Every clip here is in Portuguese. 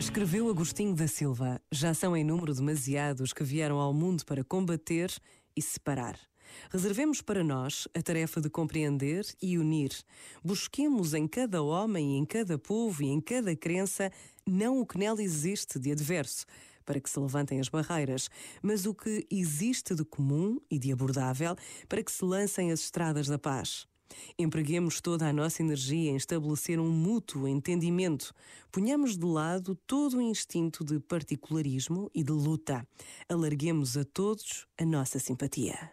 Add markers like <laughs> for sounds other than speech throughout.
Escreveu Agostinho da Silva: Já são em número demasiados que vieram ao mundo para combater e separar. Reservemos para nós a tarefa de compreender e unir. Busquemos em cada homem, em cada povo e em cada crença não o que nela existe de adverso, para que se levantem as barreiras, mas o que existe de comum e de abordável, para que se lancem as estradas da paz. Empreguemos toda a nossa energia em estabelecer um mútuo entendimento. Ponhamos de lado todo o instinto de particularismo e de luta. Alarguemos a todos a nossa simpatia.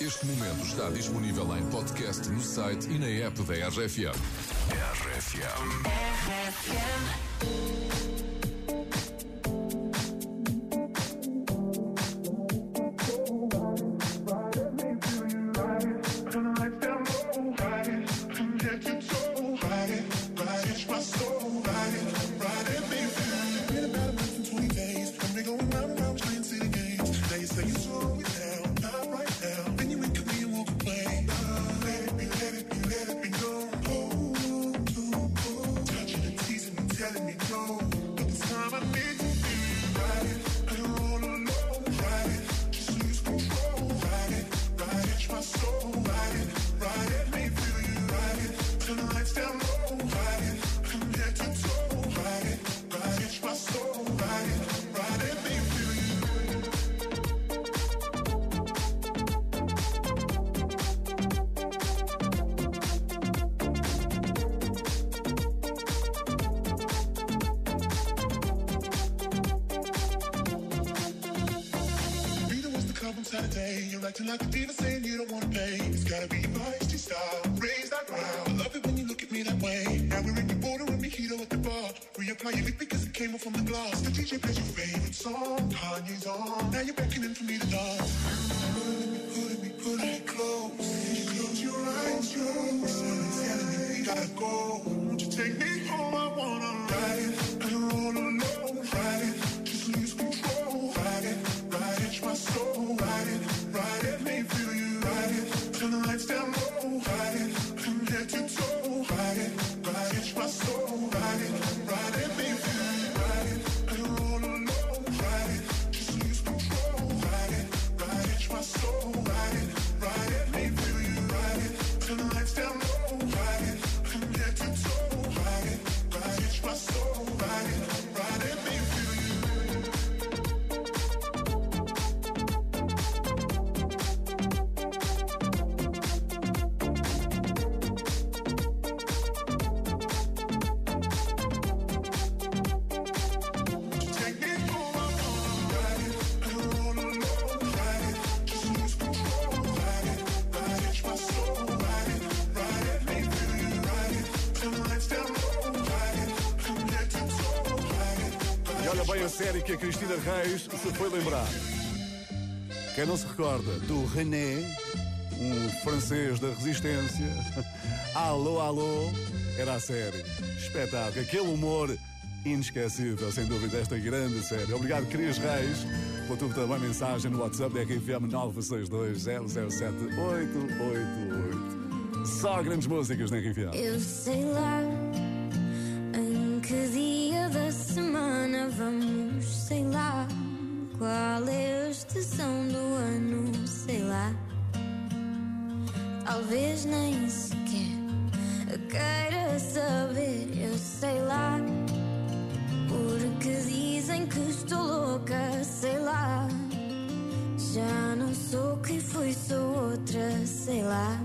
Este momento está disponível em podcast no site e na app da RFM. RFM. RFM. Saturday. You're acting like a diva saying you don't wanna pay. It's gotta be feisty style. Raise that ground. I love it when you look at me that way. Now we're in the border and mojito at the bar. Reapply your lip because it came off from the glass. The DJ plays your favorite song. Kanye's on. Now you're beckoning for me to dance. To toe. Ride it, E olha bem a série que a Cristina Reis se foi lembrar. Quem não se recorda do René, um francês da resistência, <laughs> Alô, alô, era a série. Espetáculo, aquele humor inesquecível, sem dúvida, esta grande série. Obrigado, Cris Reis, tua também mensagem no WhatsApp da RFM 962-007-888. Só grandes músicas na RFM. Eu sei lá em que dia da semana vamos, sei lá qual é a estação do ano, sei lá. Talvez nem sequer queira saber, eu sei lá. Porque dizem que estou louca, sei lá. Já não sou quem fui, sou outra, sei lá.